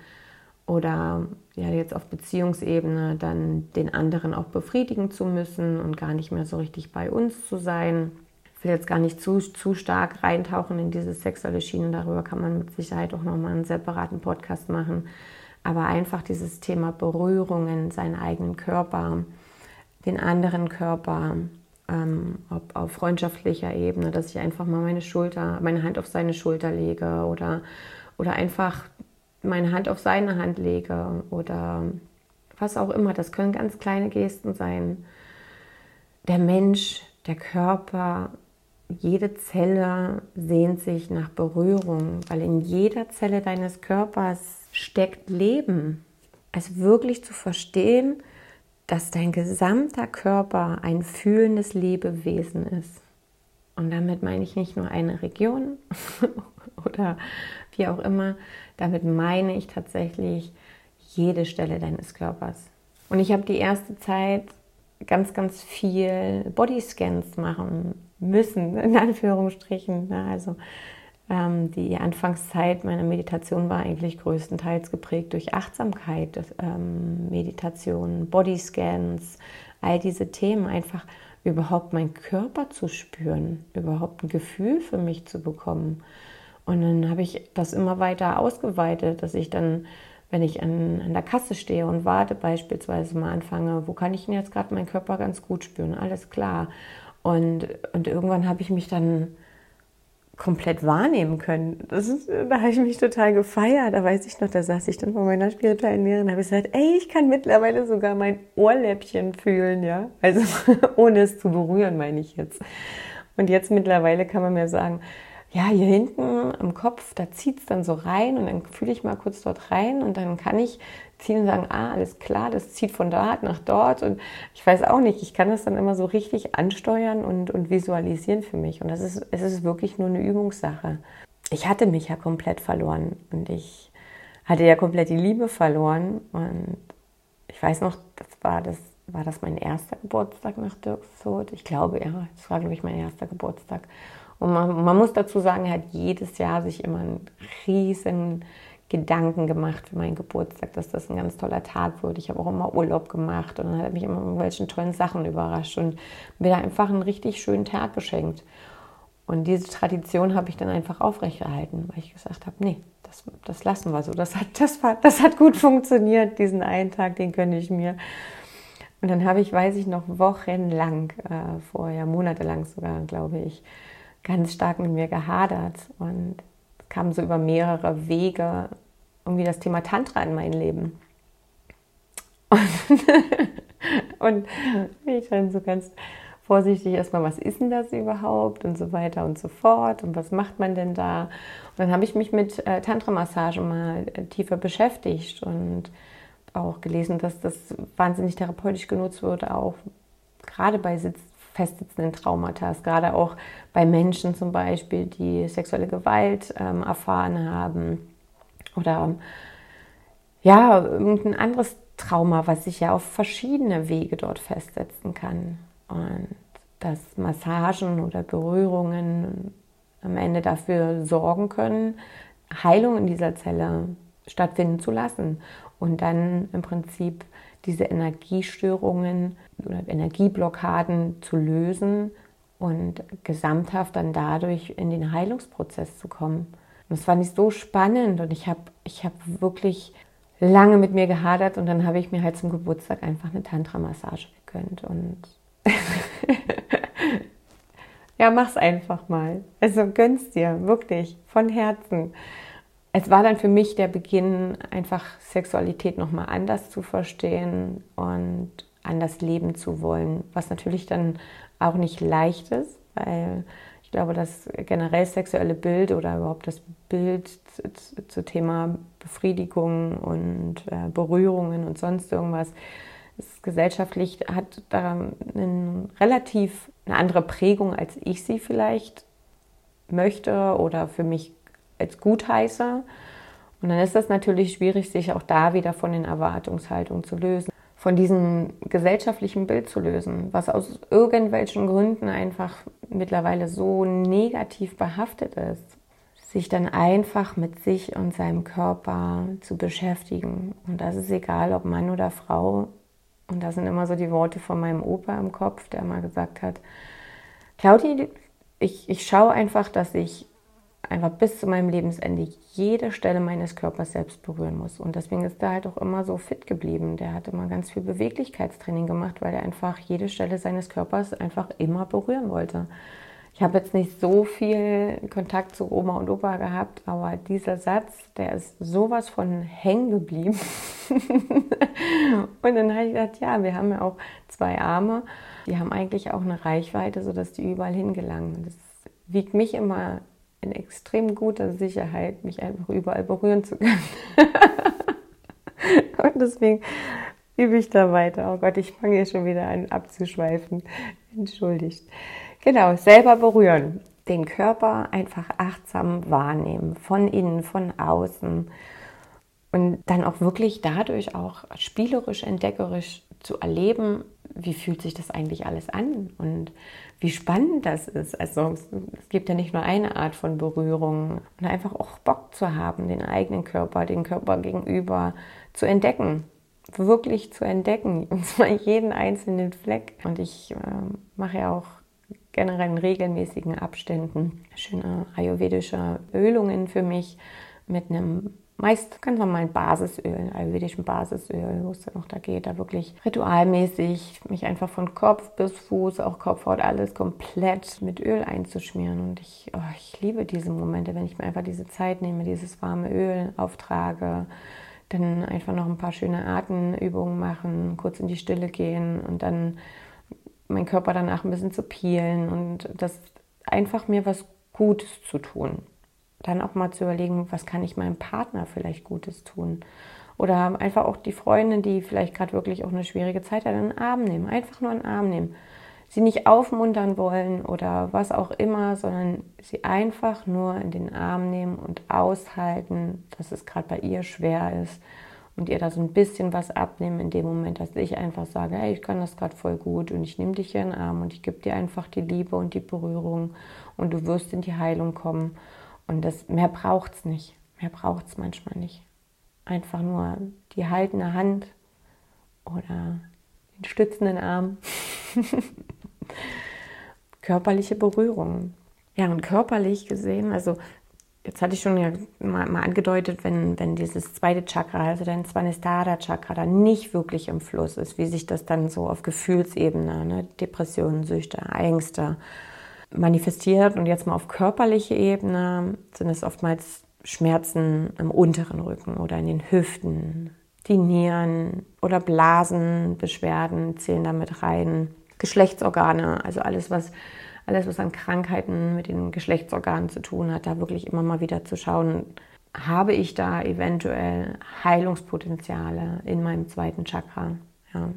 oder ja jetzt auf Beziehungsebene dann den anderen auch befriedigen zu müssen und gar nicht mehr so richtig bei uns zu sein. Will jetzt gar nicht zu, zu stark reintauchen in diese sexuelle Schiene, darüber kann man mit Sicherheit auch nochmal einen separaten Podcast machen. Aber einfach dieses Thema Berührungen, seinen eigenen Körper, den anderen Körper, ähm, ob auf freundschaftlicher Ebene, dass ich einfach mal meine Schulter, meine Hand auf seine Schulter lege oder, oder einfach meine Hand auf seine Hand lege oder was auch immer. Das können ganz kleine Gesten sein. Der Mensch, der Körper, jede Zelle sehnt sich nach Berührung, weil in jeder Zelle deines Körpers steckt Leben. Also wirklich zu verstehen, dass dein gesamter Körper ein fühlendes Lebewesen ist. Und damit meine ich nicht nur eine Region oder wie auch immer, damit meine ich tatsächlich jede Stelle deines Körpers. Und ich habe die erste Zeit ganz, ganz viel Bodyscans machen müssen, in Anführungsstrichen. Ne? Also ähm, die Anfangszeit meiner Meditation war eigentlich größtenteils geprägt durch Achtsamkeit, ähm, Meditation, Bodyscans, all diese Themen, einfach überhaupt meinen Körper zu spüren, überhaupt ein Gefühl für mich zu bekommen. Und dann habe ich das immer weiter ausgeweitet, dass ich dann, wenn ich an, an der Kasse stehe und warte, beispielsweise mal anfange, wo kann ich denn jetzt gerade meinen Körper ganz gut spüren? Alles klar. Und, und irgendwann habe ich mich dann komplett wahrnehmen können. Ist, da habe ich mich total gefeiert. Da weiß ich noch, da saß ich dann vor meiner spirituellen Lehrerin und habe gesagt, ey, ich kann mittlerweile sogar mein Ohrläppchen fühlen, ja. Also ohne es zu berühren, meine ich jetzt. Und jetzt mittlerweile kann man mir sagen, ja, hier hinten am Kopf, da zieht es dann so rein und dann fühle ich mal kurz dort rein und dann kann ich ziehen und sagen, ah, alles klar, das zieht von dort nach dort und ich weiß auch nicht, ich kann das dann immer so richtig ansteuern und, und visualisieren für mich und das ist, es ist wirklich nur eine Übungssache. Ich hatte mich ja komplett verloren und ich hatte ja komplett die Liebe verloren und ich weiß noch, das war das war das mein erster Geburtstag nach Dirks Tod? Ich glaube, ja, das war, glaube ich, mein erster Geburtstag. Und man, man, muss dazu sagen, er hat jedes Jahr sich immer einen riesen Gedanken gemacht für meinen Geburtstag, dass das ein ganz toller Tag wird. Ich habe auch immer Urlaub gemacht und dann hat er mich immer mit irgendwelchen tollen Sachen überrascht und mir einfach einen richtig schönen Tag geschenkt. Und diese Tradition habe ich dann einfach aufrechterhalten, weil ich gesagt habe, nee, das, das lassen wir so. Das hat, das, war, das hat gut funktioniert, diesen einen Tag, den gönne ich mir. Und dann habe ich, weiß ich noch, wochenlang, äh, vorher, monatelang sogar, glaube ich, ganz stark mit mir gehadert und kam so über mehrere Wege irgendwie das Thema Tantra in mein Leben. Und, und ich dann so ganz vorsichtig erstmal, was ist denn das überhaupt und so weiter und so fort und was macht man denn da? Und dann habe ich mich mit äh, Tantra-Massage mal äh, tiefer beschäftigt und auch gelesen, dass das wahnsinnig therapeutisch genutzt wird, auch gerade bei Sitz festsitzenden Traumata, gerade auch bei Menschen zum Beispiel, die sexuelle Gewalt ähm, erfahren haben oder ja, irgendein anderes Trauma, was sich ja auf verschiedene Wege dort festsetzen kann. Und dass Massagen oder Berührungen am Ende dafür sorgen können, Heilung in dieser Zelle stattfinden zu lassen und dann im Prinzip diese Energiestörungen oder Energieblockaden zu lösen und gesamthaft dann dadurch in den Heilungsprozess zu kommen. Und das fand ich so spannend und ich habe ich hab wirklich lange mit mir gehadert und dann habe ich mir halt zum Geburtstag einfach eine Tantra-Massage gegönnt und ja, mach's einfach mal. Also gönn's dir, wirklich, von Herzen es war dann für mich der Beginn, einfach Sexualität nochmal anders zu verstehen und anders leben zu wollen, was natürlich dann auch nicht leicht ist, weil ich glaube, das generell sexuelle Bild oder überhaupt das Bild zu, zu Thema Befriedigung und äh, Berührungen und sonst irgendwas ist gesellschaftlich hat da einen relativ eine andere Prägung, als ich sie vielleicht möchte oder für mich als Gutheißer. Und dann ist das natürlich schwierig, sich auch da wieder von den Erwartungshaltungen zu lösen, von diesem gesellschaftlichen Bild zu lösen, was aus irgendwelchen Gründen einfach mittlerweile so negativ behaftet ist. sich dann einfach mit sich und seinem Körper zu beschäftigen. Und das ist egal, ob Mann oder Frau. Und das sind immer so die Worte von meinem Opa im Kopf, der mal gesagt hat, Claudi, ich, ich schaue einfach, dass ich einfach bis zu meinem Lebensende jede Stelle meines Körpers selbst berühren muss. Und deswegen ist er halt auch immer so fit geblieben. Der hat immer ganz viel Beweglichkeitstraining gemacht, weil er einfach jede Stelle seines Körpers einfach immer berühren wollte. Ich habe jetzt nicht so viel Kontakt zu Oma und Opa gehabt, aber dieser Satz, der ist sowas von hängen geblieben. und dann habe ich gedacht, ja, wir haben ja auch zwei Arme, die haben eigentlich auch eine Reichweite, sodass die überall hingelangen. Das wiegt mich immer in extrem guter Sicherheit, mich einfach überall berühren zu können. und deswegen übe ich da weiter. Oh Gott, ich fange hier schon wieder an abzuschweifen. Entschuldigt. Genau, selber berühren. Den Körper einfach achtsam wahrnehmen, von innen, von außen. Und dann auch wirklich dadurch auch spielerisch, entdeckerisch zu erleben, wie fühlt sich das eigentlich alles an und wie spannend das ist. Also es gibt ja nicht nur eine Art von Berührung und einfach auch Bock zu haben, den eigenen Körper, den Körper gegenüber zu entdecken, wirklich zu entdecken, und zwar jeden einzelnen Fleck. Und ich äh, mache ja auch generell in regelmäßigen Abständen schöne ayurvedische Ölungen für mich mit einem meist ganz normalen Basisöl, ayurvedischen Basisöl, wo es dann auch da geht, da wirklich ritualmäßig mich einfach von Kopf bis Fuß, auch Kopfhaut, alles komplett mit Öl einzuschmieren. Und ich, oh, ich liebe diese Momente, wenn ich mir einfach diese Zeit nehme, dieses warme Öl auftrage, dann einfach noch ein paar schöne Atemübungen machen, kurz in die Stille gehen und dann meinen Körper danach ein bisschen zu peelen und das einfach mir was Gutes zu tun. Dann auch mal zu überlegen, was kann ich meinem Partner vielleicht Gutes tun. Oder einfach auch die Freundin, die vielleicht gerade wirklich auch eine schwierige Zeit hat, in den Arm nehmen. Einfach nur in den Arm nehmen. Sie nicht aufmuntern wollen oder was auch immer, sondern sie einfach nur in den Arm nehmen und aushalten, dass es gerade bei ihr schwer ist und ihr da so ein bisschen was abnehmen in dem Moment, dass ich einfach sage, hey, ich kann das gerade voll gut und ich nehme dich hier in den Arm und ich gebe dir einfach die Liebe und die Berührung und du wirst in die Heilung kommen. Und das mehr braucht es nicht. Mehr braucht es manchmal nicht. Einfach nur die haltende Hand oder den stützenden Arm. Körperliche Berührung. Ja, und körperlich gesehen, also jetzt hatte ich schon ja mal, mal, angedeutet, wenn, wenn dieses zweite Chakra, also dein Svanisthara Chakra, dann nicht wirklich im Fluss ist, wie sich das dann so auf Gefühlsebene, ne, Depressionen, Süchte, Ängste manifestiert. Und jetzt mal auf körperliche Ebene sind es oftmals Schmerzen im unteren Rücken oder in den Hüften, die Nieren oder Blasenbeschwerden zählen damit rein, Geschlechtsorgane, also alles, was alles, was an Krankheiten mit den Geschlechtsorganen zu tun hat, da wirklich immer mal wieder zu schauen, habe ich da eventuell Heilungspotenziale in meinem zweiten Chakra. Ja.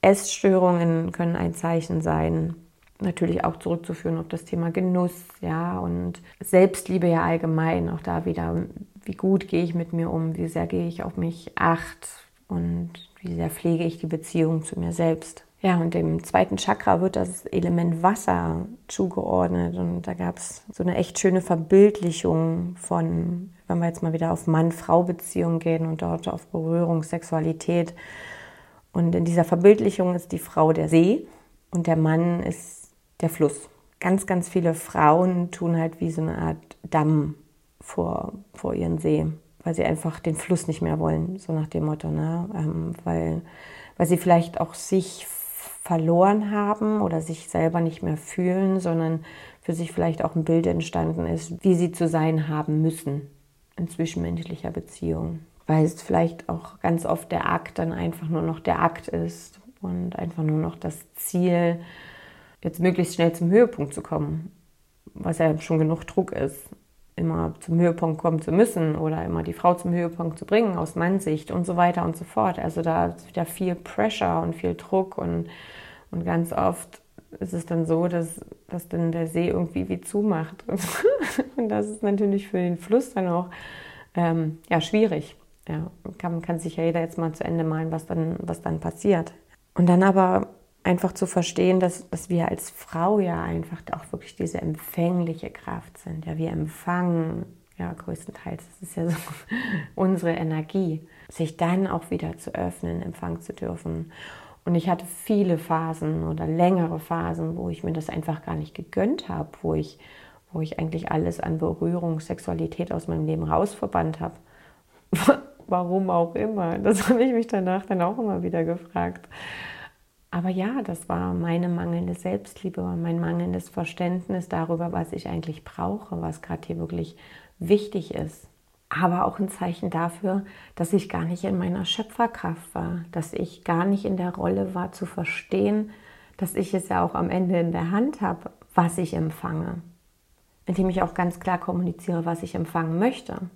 Essstörungen können ein Zeichen sein. Natürlich auch zurückzuführen auf das Thema Genuss, ja, und Selbstliebe ja allgemein. Auch da wieder, wie gut gehe ich mit mir um, wie sehr gehe ich auf mich acht und wie sehr pflege ich die Beziehung zu mir selbst. Ja, und dem zweiten Chakra wird das Element Wasser zugeordnet. Und da gab es so eine echt schöne Verbildlichung von, wenn wir jetzt mal wieder auf Mann-Frau-Beziehung gehen und dort auf Berührung, Sexualität. Und in dieser Verbildlichung ist die Frau der See und der Mann ist der Fluss. Ganz, ganz viele Frauen tun halt wie so eine Art Damm vor, vor ihren See, weil sie einfach den Fluss nicht mehr wollen, so nach dem Motto, ne? Ähm, weil, weil sie vielleicht auch sich verloren haben oder sich selber nicht mehr fühlen, sondern für sich vielleicht auch ein Bild entstanden ist, wie sie zu sein haben müssen in zwischenmenschlicher Beziehung. Weil es vielleicht auch ganz oft der Akt dann einfach nur noch der Akt ist und einfach nur noch das Ziel, jetzt möglichst schnell zum Höhepunkt zu kommen, was ja schon genug Druck ist, immer zum Höhepunkt kommen zu müssen oder immer die Frau zum Höhepunkt zu bringen aus Mannsicht und so weiter und so fort. Also da ist wieder viel Pressure und viel Druck und und ganz oft ist es dann so, dass, dass dann der See irgendwie wie zumacht. Und das ist natürlich für den Fluss dann auch ähm, ja, schwierig. Ja, kann, kann sich ja jeder jetzt mal zu Ende malen, was dann, was dann passiert. Und dann aber einfach zu verstehen, dass, dass wir als Frau ja einfach auch wirklich diese empfängliche Kraft sind. Ja, wir empfangen ja, größtenteils. Das ist ja so unsere Energie, sich dann auch wieder zu öffnen, empfangen zu dürfen. Und ich hatte viele Phasen oder längere Phasen, wo ich mir das einfach gar nicht gegönnt habe, wo ich, wo ich eigentlich alles an Berührung, Sexualität aus meinem Leben rausverbannt habe. Warum auch immer. Das habe ich mich danach dann auch immer wieder gefragt. Aber ja, das war meine mangelnde Selbstliebe, mein mangelndes Verständnis darüber, was ich eigentlich brauche, was gerade hier wirklich wichtig ist. Aber auch ein Zeichen dafür, dass ich gar nicht in meiner Schöpferkraft war, dass ich gar nicht in der Rolle war zu verstehen, dass ich es ja auch am Ende in der Hand habe, was ich empfange. Indem ich auch ganz klar kommuniziere, was ich empfangen möchte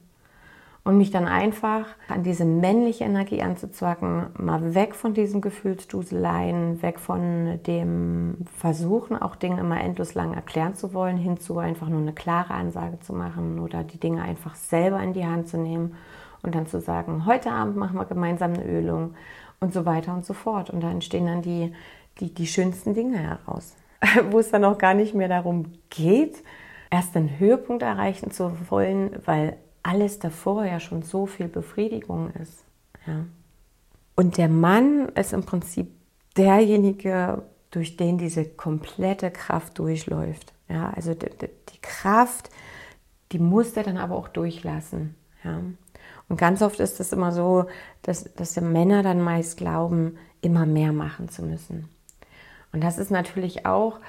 und mich dann einfach an diese männliche Energie anzuzwacken, mal weg von diesen Gefühlsduseleien, weg von dem Versuchen, auch Dinge immer endlos lang erklären zu wollen, hinzu einfach nur eine klare Ansage zu machen oder die Dinge einfach selber in die Hand zu nehmen und dann zu sagen, heute Abend machen wir gemeinsam eine Ölung und so weiter und so fort. Und da entstehen dann die, die, die schönsten Dinge heraus, wo es dann auch gar nicht mehr darum geht, erst den Höhepunkt erreichen zu wollen, weil alles davor ja schon so viel Befriedigung ist. Ja. Und der Mann ist im Prinzip derjenige, durch den diese komplette Kraft durchläuft. Ja, also die, die Kraft, die muss der dann aber auch durchlassen. Ja. Und ganz oft ist es immer so, dass, dass die Männer dann meist glauben, immer mehr machen zu müssen. Und das ist natürlich auch,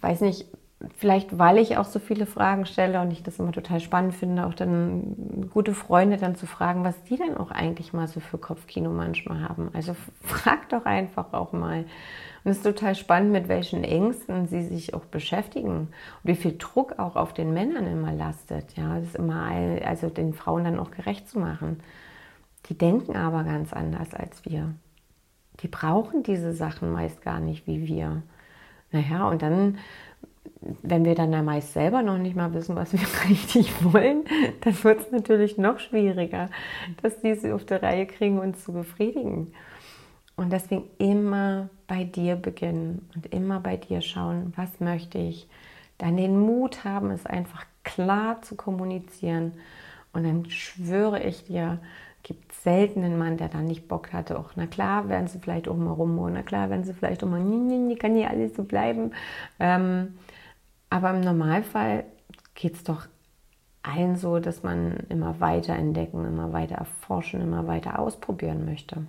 weiß nicht, vielleicht weil ich auch so viele Fragen stelle und ich das immer total spannend finde, auch dann gute Freunde dann zu fragen, was die denn auch eigentlich mal so für Kopfkino manchmal haben. Also frag doch einfach auch mal. Und es ist total spannend, mit welchen Ängsten sie sich auch beschäftigen und wie viel Druck auch auf den Männern immer lastet. Ja, das ist immer, also den Frauen dann auch gerecht zu machen. Die denken aber ganz anders als wir. Die brauchen diese Sachen meist gar nicht wie wir. Naja, und dann wenn wir dann ja meist selber noch nicht mal wissen, was wir richtig wollen, dann wird es natürlich noch schwieriger, dass diese auf der Reihe kriegen, uns zu befriedigen. Und deswegen immer bei dir beginnen und immer bei dir schauen, was möchte ich. Dann den Mut haben, es einfach klar zu kommunizieren. Und dann schwöre ich dir, gibt selten einen Mann, der da nicht Bock hatte. Auch na klar, werden sie vielleicht auch mal rum, na klar, werden sie vielleicht auch mal, kann hier alles so bleiben. Ähm, aber im Normalfall geht es doch allen so, dass man immer weiter entdecken, immer weiter erforschen, immer weiter ausprobieren möchte.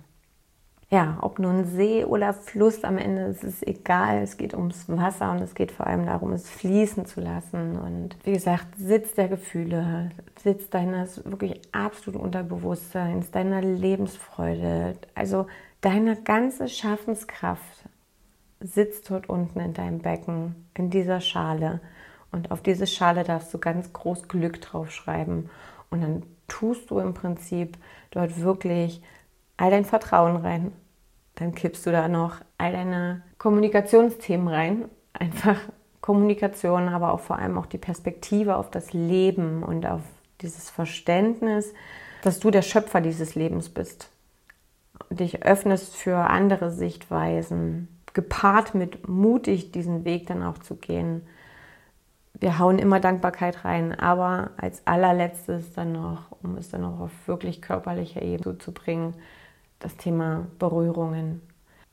Ja, ob nun See oder Fluss, am Ende ist es egal. Es geht ums Wasser und es geht vor allem darum, es fließen zu lassen. Und wie gesagt, Sitz der Gefühle, Sitz deines wirklich absoluten Unterbewusstseins, deiner Lebensfreude, also deine ganze Schaffenskraft sitzt dort unten in deinem Becken, in dieser Schale. Und auf diese Schale darfst du ganz groß Glück draufschreiben. Und dann tust du im Prinzip dort wirklich all dein Vertrauen rein. Dann kippst du da noch all deine Kommunikationsthemen rein. Einfach Kommunikation, aber auch vor allem auch die Perspektive auf das Leben und auf dieses Verständnis, dass du der Schöpfer dieses Lebens bist. Dich öffnest für andere Sichtweisen, gepaart mit mutig diesen Weg dann auch zu gehen. Wir hauen immer Dankbarkeit rein, aber als allerletztes dann noch, um es dann noch auf wirklich körperlicher Ebene zu bringen, das Thema Berührungen.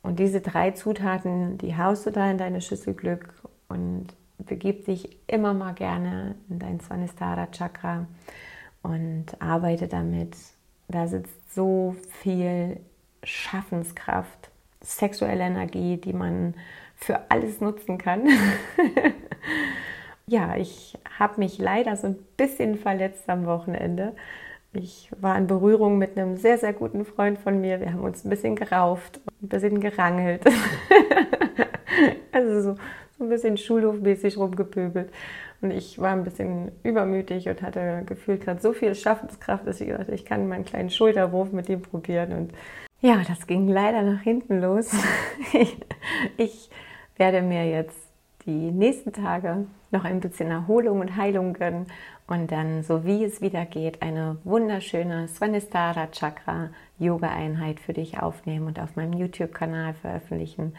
Und diese drei Zutaten, die haust du da in deine Schüssel Glück und begib dich immer mal gerne in dein Svanistara Chakra und arbeite damit. Da sitzt so viel Schaffenskraft sexuelle Energie, die man für alles nutzen kann. ja, ich habe mich leider so ein bisschen verletzt am Wochenende. Ich war in Berührung mit einem sehr, sehr guten Freund von mir. Wir haben uns ein bisschen gerauft, ein bisschen gerangelt. also so, so ein bisschen schulhofmäßig rumgepöbelt. Und ich war ein bisschen übermütig und hatte gefühlt gerade so viel Schaffenskraft, dass ich gedacht ich kann meinen kleinen Schulterwurf mit ihm probieren. Und ja, das ging leider nach hinten los. ich werde mir jetzt die nächsten Tage noch ein bisschen Erholung und Heilung gönnen und dann, so wie es wieder geht, eine wunderschöne Svanistara Chakra Yoga Einheit für dich aufnehmen und auf meinem YouTube-Kanal veröffentlichen.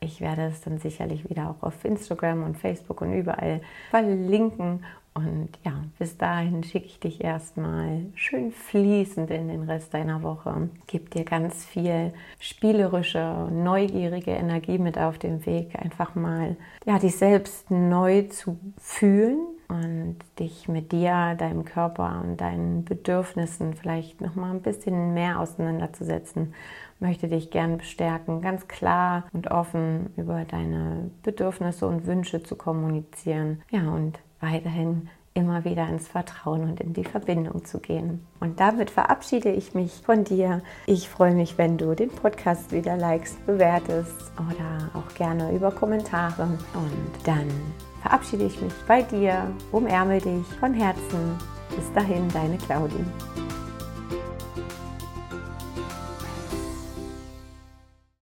Ich werde es dann sicherlich wieder auch auf Instagram und Facebook und überall verlinken Und ja, bis dahin schicke ich dich erstmal schön fließend in den Rest deiner Woche. Gib dir ganz viel spielerische, neugierige Energie mit auf den Weg. Einfach mal, ja, dich selbst neu zu fühlen und dich mit dir, deinem Körper und deinen Bedürfnissen vielleicht noch mal ein bisschen mehr auseinanderzusetzen. Möchte dich gern bestärken, ganz klar und offen über deine Bedürfnisse und Wünsche zu kommunizieren. Ja, und weiterhin immer wieder ins Vertrauen und in die Verbindung zu gehen. Und damit verabschiede ich mich von dir. Ich freue mich, wenn du den Podcast wieder likest, bewertest oder auch gerne über Kommentare. Und dann verabschiede ich mich bei dir, umärmel dich von Herzen. Bis dahin, deine Claudie.